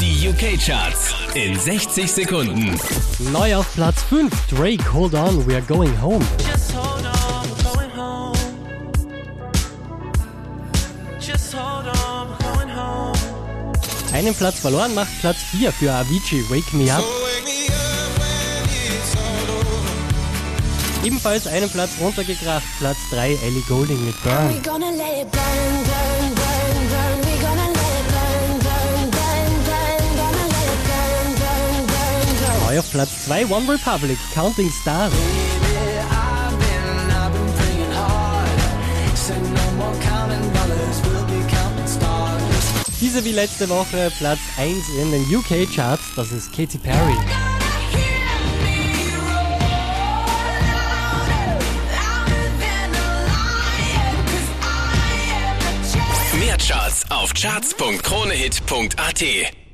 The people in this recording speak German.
Die UK-Charts in 60 Sekunden. Neu auf Platz 5, Drake, Hold On, We're Going Home. Just hold on, going home. Just hold on, going home. Einen Platz verloren macht Platz 4 für Avicii, Wake Me Up. Ebenfalls einen Platz runtergekracht, Platz 3, Ellie Golding mit Burn. We gonna let it burn, burn, burn, Auf Platz 2, One Republic, counting stars. Diese wie letzte Woche Platz 1 in den UK Charts, das ist Katy Perry. Mehr Charts auf charts.kronehit.at.